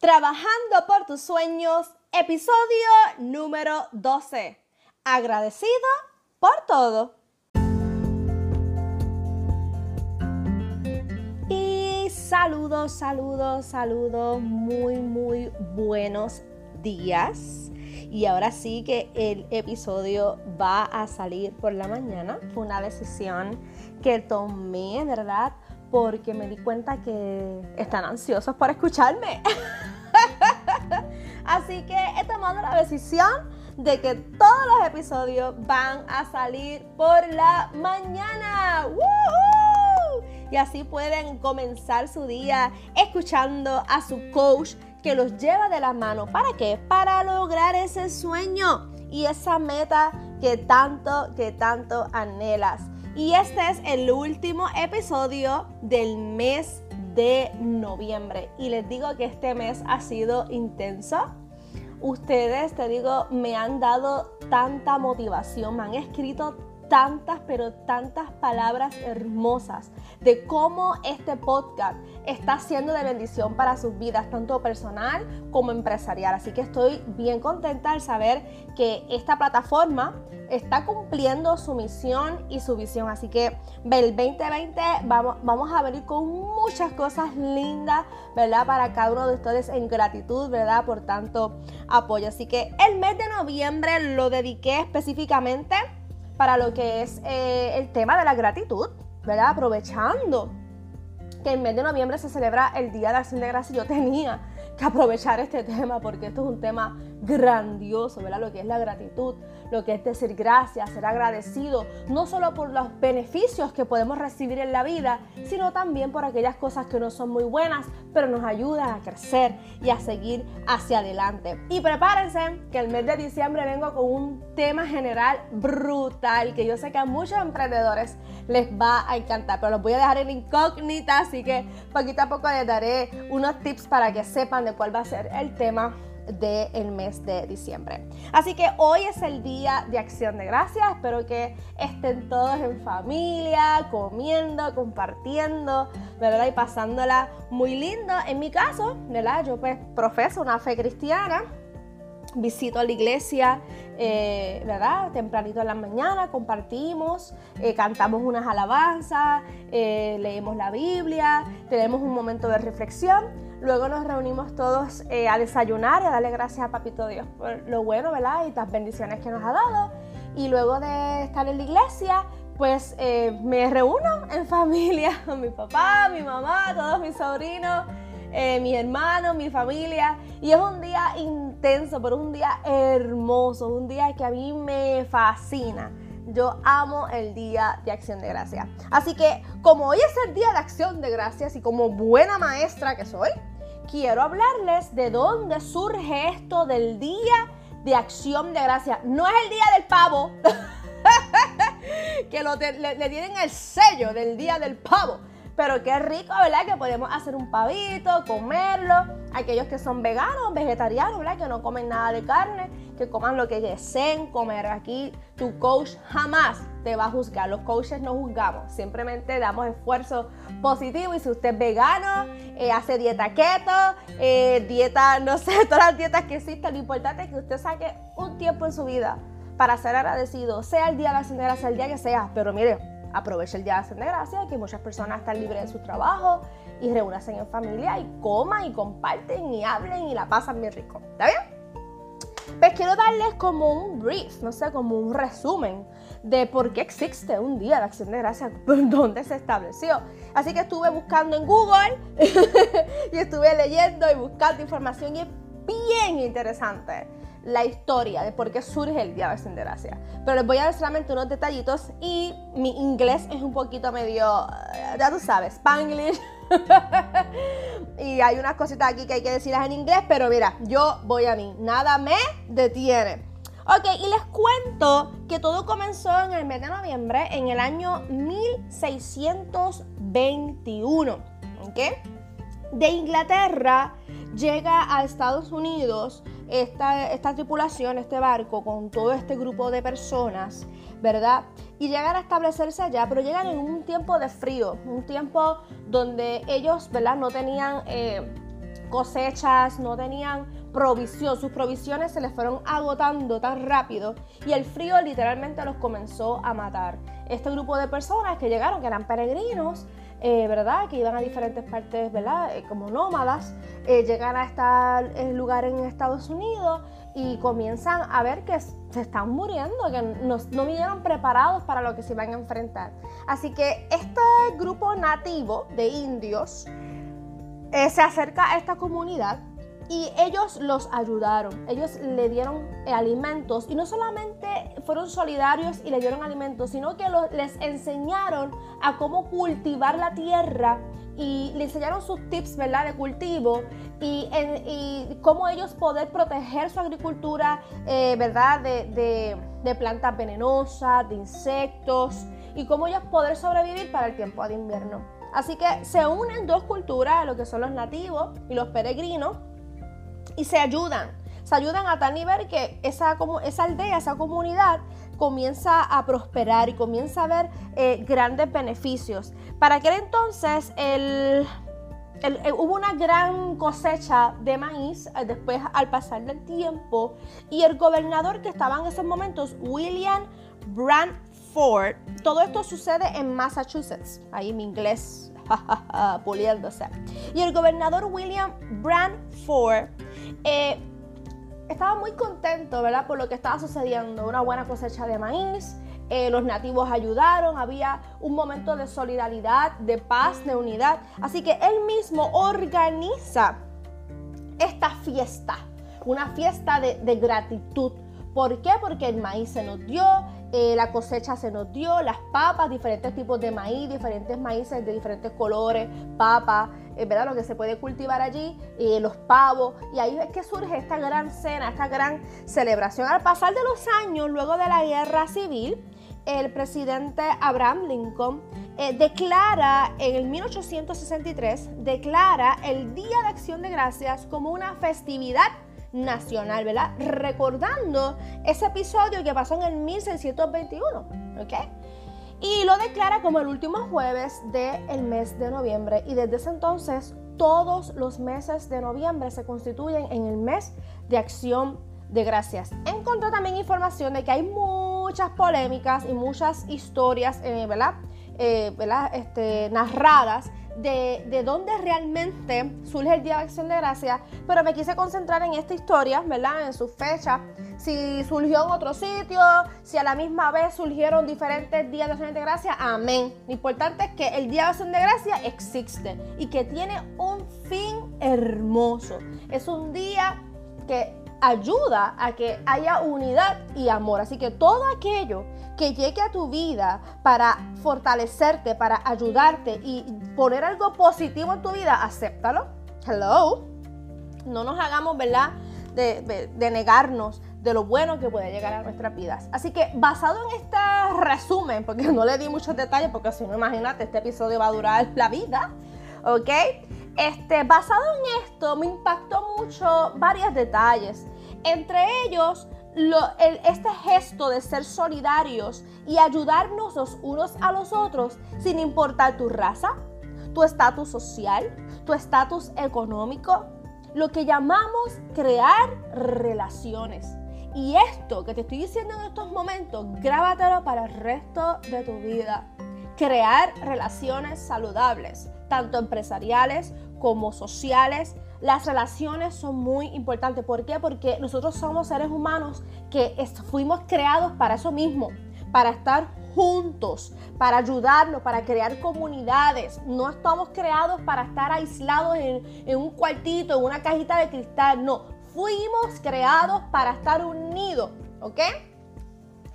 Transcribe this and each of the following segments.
Trabajando por tus sueños, episodio número 12. Agradecido por todo. Y saludos, saludos, saludos, muy, muy buenos días. Y ahora sí que el episodio va a salir por la mañana. Fue una decisión que tomé, ¿verdad? Porque me di cuenta que están ansiosos por escucharme. Así que he tomado la decisión de que todos los episodios van a salir por la mañana. Y así pueden comenzar su día escuchando a su coach que los lleva de la mano. ¿Para qué? Para lograr ese sueño y esa meta que tanto, que tanto anhelas. Y este es el último episodio del mes de noviembre. Y les digo que este mes ha sido intenso. Ustedes, te digo, me han dado tanta motivación, me han escrito tantas, pero tantas palabras hermosas de cómo este podcast está siendo de bendición para sus vidas, tanto personal como empresarial. Así que estoy bien contenta al saber que esta plataforma está cumpliendo su misión y su visión. Así que el 2020 vamos, vamos a venir con muchas cosas lindas, ¿verdad? Para cada uno de ustedes en gratitud, ¿verdad? Por tanto apoyo. Así que el mes de noviembre lo dediqué específicamente para lo que es eh, el tema de la gratitud, ¿verdad? Aprovechando que en mes de noviembre se celebra el Día de Acción de Gracias, yo tenía que aprovechar este tema porque esto es un tema grandioso, ¿verdad? Lo que es la gratitud, lo que es decir gracias, ser agradecido, no solo por los beneficios que podemos recibir en la vida, sino también por aquellas cosas que no son muy buenas, pero nos ayudan a crecer y a seguir hacia adelante. Y prepárense que el mes de diciembre vengo con un tema general brutal que yo sé que a muchos emprendedores les va a encantar, pero los voy a dejar en incógnita, así que poquito a poco les daré unos tips para que sepan de cuál va a ser el tema del mes de diciembre. Así que hoy es el día de acción de gracias. Espero que estén todos en familia, comiendo, compartiendo, ¿verdad? Y pasándola muy lindo. En mi caso, ¿verdad? Yo pues profeso una fe cristiana visito a la iglesia, eh, ¿verdad? Tempranito en la mañana, compartimos, eh, cantamos unas alabanzas, eh, leemos la Biblia, tenemos un momento de reflexión. Luego nos reunimos todos a desayunar y a darle gracias a Papito Dios por lo bueno, ¿verdad? Y las bendiciones que nos ha dado. Y luego de estar en la iglesia, pues me reúno en familia con mi papá, mi mamá, todos mis sobrinos. Eh, mis hermanos, mi familia. Y es un día intenso, pero un día hermoso, un día que a mí me fascina. Yo amo el Día de Acción de Gracias. Así que como hoy es el Día de Acción de Gracias y como buena maestra que soy, quiero hablarles de dónde surge esto del Día de Acción de Gracias. No es el Día del Pavo, que le, le tienen el sello del Día del Pavo. Pero qué rico, ¿verdad? Que podemos hacer un pavito, comerlo. Aquellos que son veganos, vegetarianos, ¿verdad? Que no comen nada de carne, que coman lo que deseen comer. Aquí tu coach jamás te va a juzgar. Los coaches no juzgamos, simplemente damos esfuerzo positivo. Y si usted es vegano, eh, hace dieta keto, eh, dieta, no sé, todas las dietas que existen, lo importante es que usted saque un tiempo en su vida para ser agradecido, sea el día de la señora, sea el día que sea. Pero mire, aproveche el Día de Acción de Gracias, que muchas personas están libres de su trabajo y reúnanse en familia y coman y comparten y hablen y la pasan bien rico. ¿Está bien? Pues quiero darles como un brief, no sé, como un resumen de por qué existe un Día de Acción de Gracias, dónde se estableció. Así que estuve buscando en Google y estuve leyendo y buscando información y es bien interesante la historia de por qué surge el Día de Acción Gracia. Pero les voy a dar solamente unos detallitos y mi inglés es un poquito medio, eh, ya tú sabes, spanglish. y hay unas cositas aquí que hay que decirlas en inglés, pero mira, yo voy a mí, nada me detiene. Ok, y les cuento que todo comenzó en el mes de noviembre en el año 1621. ¿Ok? De Inglaterra llega a Estados Unidos esta, esta tripulación, este barco, con todo este grupo de personas, ¿verdad? Y llegan a establecerse allá, pero llegan en un tiempo de frío, un tiempo donde ellos, ¿verdad? No tenían... Eh, cosechas, no tenían provisión, sus provisiones se les fueron agotando tan rápido y el frío literalmente los comenzó a matar. Este grupo de personas que llegaron, que eran peregrinos, eh, ¿verdad? Que iban a diferentes partes, ¿verdad? Eh, como nómadas, eh, llegan a este lugar en Estados Unidos y comienzan a ver que se están muriendo, que no, no vinieron preparados para lo que se iban a enfrentar. Así que este grupo nativo de indios se acerca a esta comunidad y ellos los ayudaron, ellos le dieron alimentos y no solamente fueron solidarios y le dieron alimentos, sino que les enseñaron a cómo cultivar la tierra y le enseñaron sus tips ¿verdad? de cultivo y, cómo ellos poder proteger su agricultura eh, ¿verdad? De, de plantas venenosas, de insectos y cómo ellos poder sobrevivir para el tiempo de invierno. Así que se unen dos culturas, lo que son los nativos y los peregrinos, y se ayudan. Se ayudan a tal nivel que esa, esa aldea, esa comunidad comienza a prosperar y comienza a ver eh, grandes beneficios. Para aquel entonces el, eh, hubo una gran cosecha de maíz eh, después al pasar del tiempo y el gobernador que estaba en esos momentos, William Brantford, todo esto sucede en Massachusetts, ahí mi inglés puliéndose. Y el gobernador William Brantford eh, estaba muy contento, ¿verdad? Por lo que estaba sucediendo, una buena cosecha de maíz, eh, los nativos ayudaron, había un momento de solidaridad, de paz, de unidad. Así que él mismo organiza esta fiesta, una fiesta de, de gratitud. ¿Por qué? Porque el maíz se nos dio, eh, la cosecha se nos dio, las papas, diferentes tipos de maíz, diferentes maíces de diferentes colores, papas, eh, ¿verdad? Lo que se puede cultivar allí, eh, los pavos, y ahí es que surge esta gran cena, esta gran celebración. Al pasar de los años, luego de la guerra civil, el presidente Abraham Lincoln declara en el 1863, declara el Día de Acción de Gracias como una festividad nacional, ¿verdad? Recordando ese episodio que pasó en el 1621, ¿ok? Y lo declara como el último jueves del mes de noviembre. Y desde ese entonces, todos los meses de noviembre se constituyen en el mes de acción de gracias. Encontré también información de que hay muchas polémicas y muchas historias, eh, ¿verdad? Eh, ¿verdad? Este, narradas de, dónde realmente surge el Día de Acción de Gracia, pero me quise concentrar en esta historia, ¿verdad? En su fecha, si surgió en otro sitio, si a la misma vez surgieron diferentes días de Acción de Gracia, amén. Lo importante es que el Día de Acción de Gracia existe y que tiene un fin hermoso. Es un día que ayuda a que haya unidad y amor. Así que todo aquello que llegue a tu vida para fortalecerte, para ayudarte y poner algo positivo en tu vida, acéptalo. Hello. No nos hagamos, ¿verdad? De, negarnos de lo bueno que puede llegar a nuestras vidas. Así que basado en este resumen, porque no le di muchos detalles, porque si no, imagínate, este episodio va a durar la vida, ¿ok? Este, basado en esto, me impactó mucho varios detalles. Entre ellos, este gesto de ser solidarios y ayudarnos los unos a los otros sin importar tu raza, tu estatus social, tu estatus económico, lo que llamamos crear relaciones. Y esto que te estoy diciendo en estos momentos, grábatelo para el resto de tu vida. Crear relaciones saludables, tanto empresariales como sociales, las relaciones son muy importantes. ¿Por qué? Porque nosotros somos seres humanos que fuimos creados para eso mismo, para estar juntos, para ayudarnos, para crear comunidades. No estamos creados para estar aislados en, un cuartito, en una cajita de cristal. No, fuimos creados para estar unidos, ¿ok?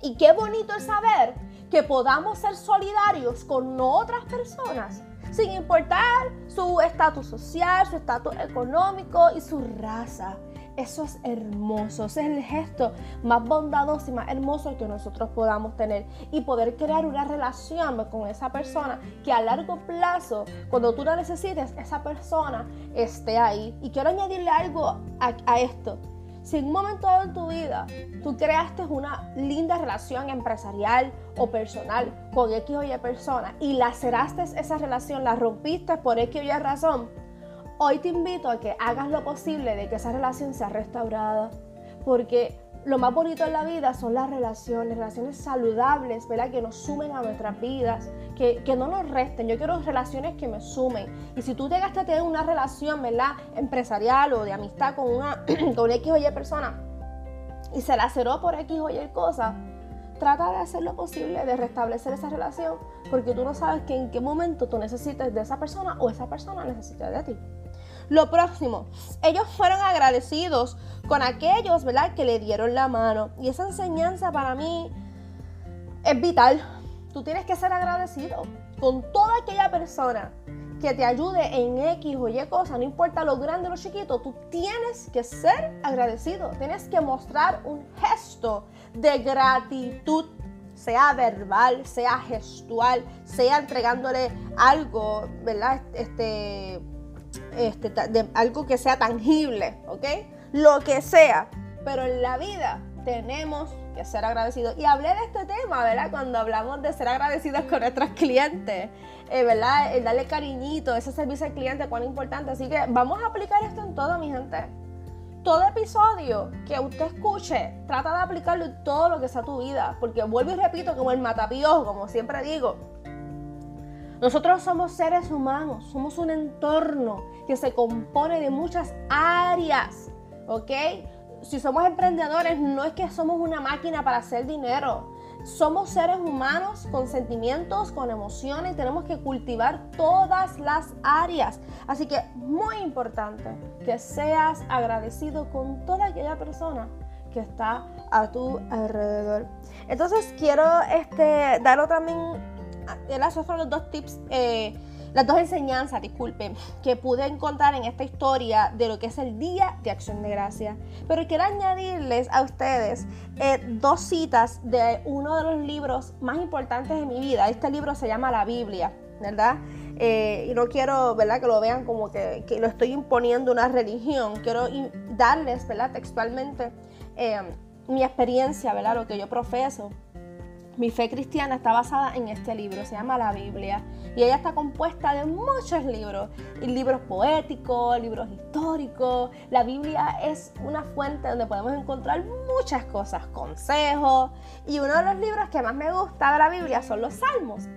Y qué bonito es saber que podamos ser solidarios con otras personas sin importar su estatus social, su estatus económico y su raza. Eso es hermoso, ese es el gesto más bondadoso y más hermoso que nosotros podamos tener y poder crear una relación con esa persona que a largo plazo, cuando tú la necesites, esa persona esté ahí. Y quiero añadirle algo a, a esto. Si en un momento dado en tu vida tú creaste una linda relación empresarial o personal con X o Y persona y laceraste esa relación, la rompiste por X o Y razón, hoy te invito a que hagas lo posible de que esa relación sea restaurada, porque lo más bonito en la vida son las relaciones, relaciones saludables, ¿verdad? Que nos sumen a nuestras vidas, que, no nos resten. Yo quiero relaciones que me sumen. Y si tú llegaste a tener una relación, ¿verdad? Empresarial o de amistad con una, con X o Y persona y se laceró por X o Y cosa, trata de hacer lo posible de restablecer esa relación porque tú no sabes que en qué momento tú necesites de esa persona o esa persona necesita de ti. Lo próximo, ellos fueron agradecidos con aquellos, ¿verdad?, que le dieron la mano. Y esa enseñanza para mí es vital. Tú tienes que ser agradecido con toda aquella persona que te ayude en X o Y cosa, no importa lo grande o lo chiquito, tú tienes que ser agradecido. Tienes que mostrar un gesto de gratitud sea verbal, sea gestual, sea entregándole algo, ¿verdad? Este, este, algo que sea tangible, ¿ok? Lo que sea. Pero en la vida tenemos que ser agradecidos. Y hablé de este tema, ¿verdad? Cuando hablamos de ser agradecidos con nuestros clientes, eh, ¿verdad? El darle cariñito, ese servicio al cliente, cuán importante. Así que vamos a aplicar esto en todo, mi gente. Todo episodio que usted escuche, trata de aplicarlo en todo lo que sea tu vida. Porque vuelvo y repito, como el matapiojo, como siempre digo, nosotros somos seres humanos, somos un entorno que se compone de muchas áreas, ¿ok? Si somos emprendedores, no es que somos una máquina para hacer dinero. Somos seres humanos con sentimientos, con emociones, tenemos que cultivar todas las áreas. Así que muy importante que seas agradecido con toda aquella persona que está a tu alrededor. Entonces quiero este, dar también esos fueron los dos tips, eh, las dos enseñanzas, disculpen, que pude encontrar en esta historia de lo que es el Día de Acción de Gracia. Pero quiero añadirles a ustedes eh, dos citas de uno de los libros más importantes de mi vida. Este libro se llama La Biblia, ¿verdad? Eh, y no quiero, ¿verdad? Que lo vean como que, que lo estoy imponiendo una religión. Quiero darles, ¿verdad? Textualmente mi experiencia, ¿verdad? Lo que yo profeso. Mi fe cristiana está basada en este libro, se llama la Biblia, y ella está compuesta de muchos libros, libros poéticos, libros históricos. La Biblia es una fuente donde podemos encontrar muchas cosas, consejos, y uno de los libros que más me gusta de la Biblia son los Salmos.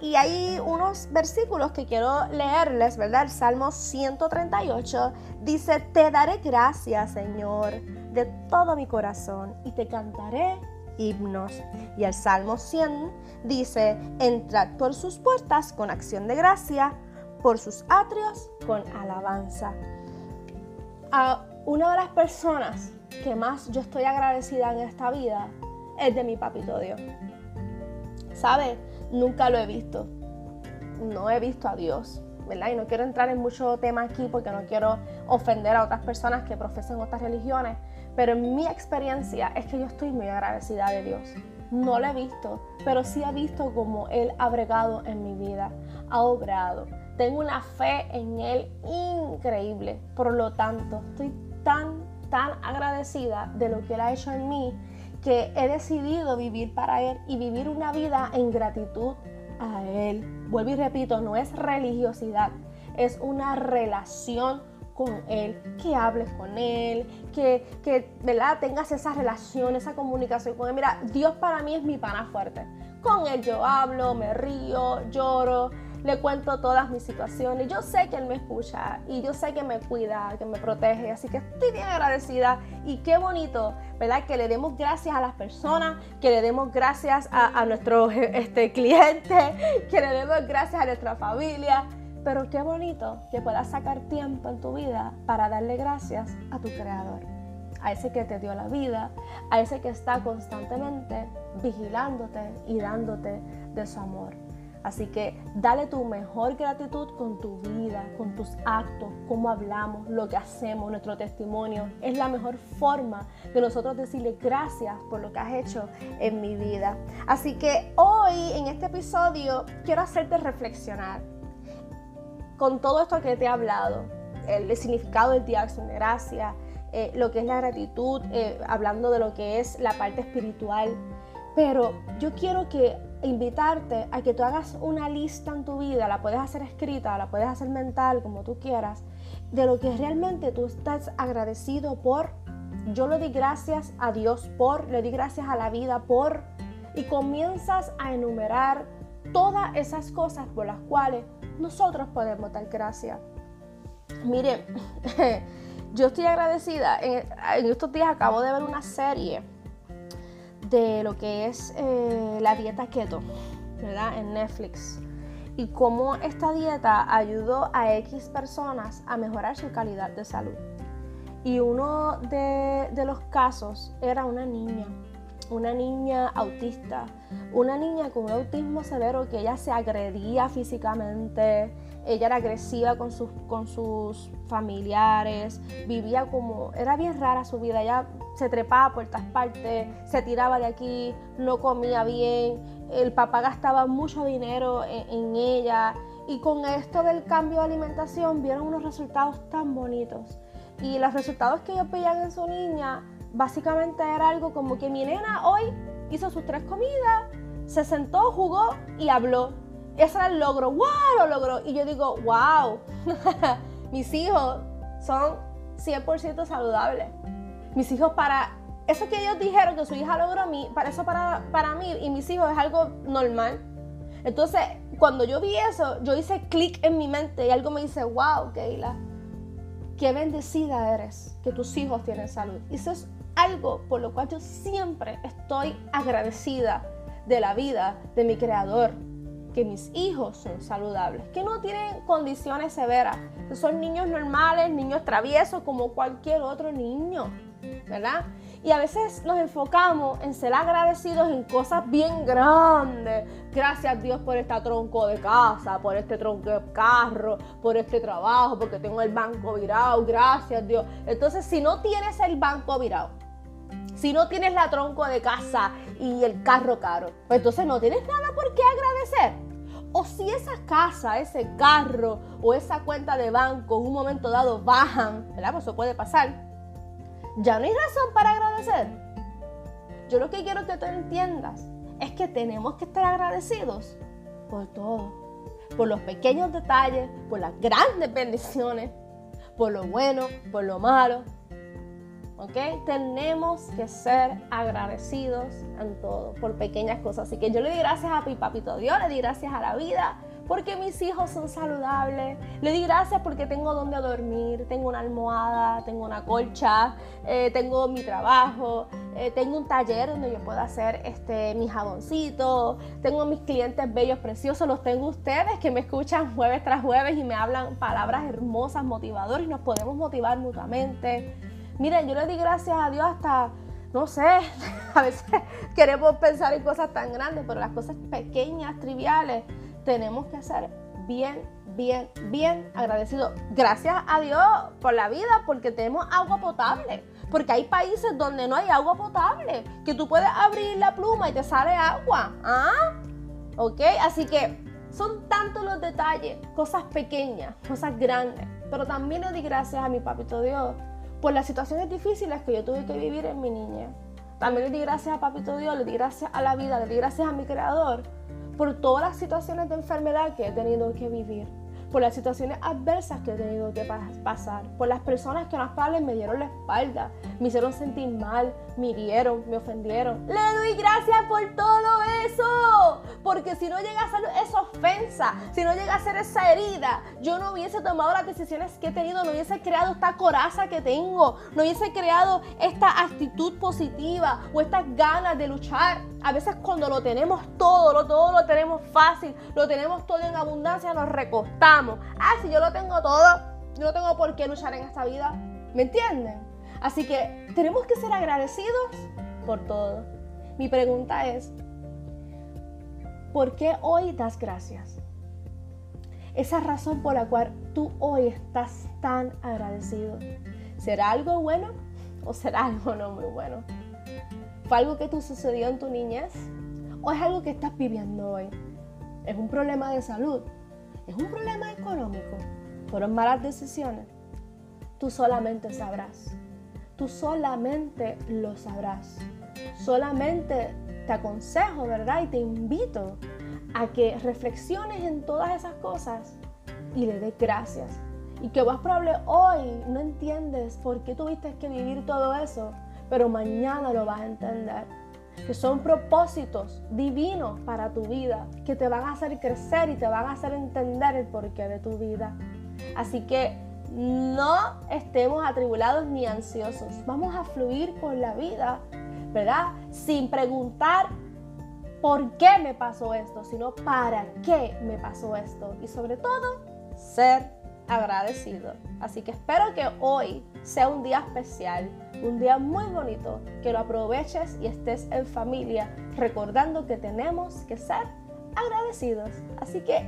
Y hay unos versículos que quiero leerles, ¿verdad? El Salmo 138 dice, te daré gracias, Señor, de todo mi corazón, y te cantaré himnos. Y el Salmo 100 dice, entrad por sus puertas con acción de gracia, por sus atrios con alabanza. A una de las personas que más yo estoy agradecida en esta vida es de mi papito Dios. ¿Sabe? Nunca lo he visto. No he visto a Dios. ¿verdad? Y no quiero entrar en mucho tema aquí porque no quiero ofender a otras personas que profesen otras religiones, pero en mi experiencia es que yo estoy muy agradecida de Dios. No lo he visto, pero sí he visto cómo Él ha bregado en mi vida, ha obrado. Tengo una fe en Él increíble. Por lo tanto, estoy tan, tan agradecida de lo que Él ha hecho en mí que he decidido vivir para Él y vivir una vida en gratitud a Él. Vuelvo y repito, no es religiosidad, es una relación con Él, que hables con Él, que, que ¿verdad? tengas esa relación, esa comunicación con Él. Mira, Dios para mí es mi pana fuerte. Con Él yo hablo, me río, lloro, le cuento todas mis situaciones. Yo sé que Él me escucha y yo sé que me cuida, que me protege. Así que estoy bien agradecida y qué bonito, ¿verdad? Que le demos gracias a las personas, que le demos gracias a, a nuestros este, clientes, que le demos gracias a nuestra familia pero qué bonito que puedas sacar tiempo en tu vida para darle gracias a tu creador, a ese que te dio la vida, a ese que está constantemente vigilándote y dándote de su amor. Así que dale tu mejor gratitud con tu vida, con tus actos, cómo hablamos, lo que hacemos, nuestro testimonio. Es la mejor forma de nosotros decirle gracias por lo que has hecho en mi vida. Así que hoy en este episodio quiero hacerte reflexionar con todo esto que te he hablado, el significado del Día de Acción de Gracia, eh, lo que es la gratitud, eh, hablando de lo que es la parte espiritual. Pero yo quiero que invitarte a que tú hagas una lista en tu vida, la puedes hacer escrita, la puedes hacer mental, como tú quieras, de lo que realmente tú estás agradecido por. Yo le di gracias a Dios por, le di gracias a la vida por, y comienzas a enumerar todas esas cosas por las cuales nosotros podemos dar gracias. Mire, yo estoy agradecida. En, estos días acabo de ver una serie de lo que es eh, la dieta keto, ¿verdad? En Netflix. Y cómo esta dieta ayudó a X personas a mejorar su calidad de salud. Y uno de los casos era una niña una niña autista, una niña con un autismo severo que ella se agredía físicamente, ella era agresiva con sus, con sus familiares, vivía como, era bien rara su vida, ella se trepaba por todas partes, se tiraba de aquí, no comía bien, el papá gastaba mucho dinero en, en ella y con esto del cambio de alimentación vieron unos resultados tan bonitos. Y los resultados que ellos veían en su niña básicamente era algo como que mi nena hoy hizo sus tres comidas, se sentó, jugó y habló. Ese era el logro, wow, lo logró. Y yo digo, wow, mis hijos son 100% saludables. Mis hijos para eso que ellos dijeron que su hija logró, mí, para eso para, para mí y mis hijos es algo normal. Entonces, cuando yo vi eso, yo hice clic en mi mente y algo me dice, wow, Keila, qué bendecida eres que tus hijos tienen salud. Y eso es algo por lo cual yo siempre estoy agradecida de la vida de mi creador, que mis hijos son saludables, que no tienen condiciones severas, que son niños normales, niños traviesos como cualquier otro niño, ¿verdad? Y a veces nos enfocamos en ser agradecidos en cosas bien grandes. Gracias Dios por este tronco de casa, por este tronco de carro, por este trabajo, porque tengo el banco virado. Gracias Dios. Entonces, si no tienes el banco virado, si no tienes la tronco de casa y el carro caro, pues entonces no tienes nada por qué agradecer. O si esa casa, ese carro o esa cuenta de banco en un momento dado bajan, ¿verdad? Pues eso puede pasar. Ya no hay razón para agradecer. Yo lo que quiero que tú entiendas es que tenemos que estar agradecidos por todo. Por los pequeños detalles, por las grandes bendiciones, por lo bueno, por lo malo, ¿ok? Tenemos que ser agradecidos en todo, por pequeñas cosas. Así que yo le di gracias a mi papito Dios, le di gracias a la vida, porque mis hijos son saludables. Le di gracias porque tengo donde dormir, tengo una almohada, tengo una colcha, eh, tengo mi trabajo, eh, tengo un taller donde yo puedo hacer este, mi jaboncito, tengo mis clientes bellos, preciosos, los tengo ustedes que me escuchan jueves tras jueves y me hablan palabras hermosas, motivadoras y nos podemos motivar mutuamente. Miren, yo le di gracias a Dios hasta, no sé, a veces queremos pensar en cosas tan grandes, pero las cosas pequeñas, triviales, tenemos que ser bien, bien, bien agradecidos. Gracias a Dios por la vida, porque tenemos agua potable. Porque hay países donde no hay agua potable, que tú puedes abrir la pluma y te sale agua. ¿Ah? ¿Ok? Así que son tantos los detalles, cosas pequeñas, cosas grandes. Pero también le di gracias a mi papito Dios por las situaciones difíciles que yo tuve que vivir en mi niña. También le di gracias a Papito Dios, le di gracias a la vida, le di gracias a mi Creador por todas las situaciones de enfermedad que he tenido que vivir por las situaciones adversas que he tenido que pasar, por las personas que las cuales me dieron la espalda, me hicieron sentir mal, me hirieron, me ofendieron. Le doy gracias por todo eso, porque si no llega a ser esa ofensa, si no llega a ser esa herida, yo no hubiese tomado las decisiones que he tenido, no hubiese creado esta coraza que tengo, no hubiese creado esta actitud positiva o estas ganas de luchar. A veces cuando lo tenemos todo, lo, todo lo tenemos fácil, lo tenemos todo en abundancia, nos recostamos Ah, si yo lo tengo todo, yo no tengo por qué luchar en esta vida. ¿Me entienden? Así que tenemos que ser agradecidos por todo. Mi pregunta es, ¿por qué hoy das gracias? Esa razón por la cual tú hoy estás tan agradecido. ¿Será algo bueno o será algo no muy bueno? ¿Fue algo que tú sucedió en tu niñez? ¿O es algo que estás viviendo hoy? ¿Es un problema de salud? ¿Es un problema económico? ¿Fueron malas decisiones? Tú solamente sabrás. Tú solamente lo sabrás. Solamente te aconsejo, ¿verdad? Y te invito a que reflexiones en todas esas cosas y le des gracias. Y que más probable hoy no entiendes por qué tuviste que vivir todo eso, pero mañana lo vas a entender. Que son propósitos divinos para tu vida, que te van a hacer crecer y te van a hacer entender el porqué de tu vida. Así que no estemos atribulados ni ansiosos. Vamos a fluir por la vida, ¿verdad? Sin preguntar por qué me pasó esto, sino para qué me pasó esto. Y sobre todo, ser agradecido. Así que espero que hoy sea un día especial, un día muy bonito, que lo aproveches y estés en familia recordando que tenemos que ser agradecidos. Así que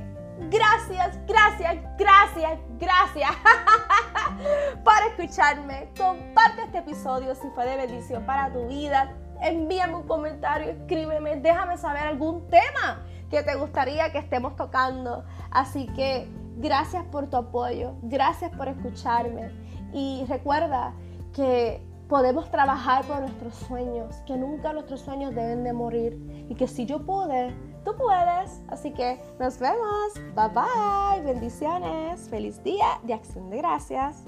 gracias, gracias, gracias, gracias por escucharme. Comparte este episodio si fue de bendición para tu vida envíame un comentario, escríbeme, déjame saber algún tema que te gustaría que estemos tocando. Así que gracias por tu apoyo, gracias por escucharme y recuerda que podemos trabajar por nuestros sueños, que nunca nuestros sueños deben de morir y que si yo pude, tú puedes. Así que nos vemos. Bye bye. Bendiciones. Feliz día de acción de gracias.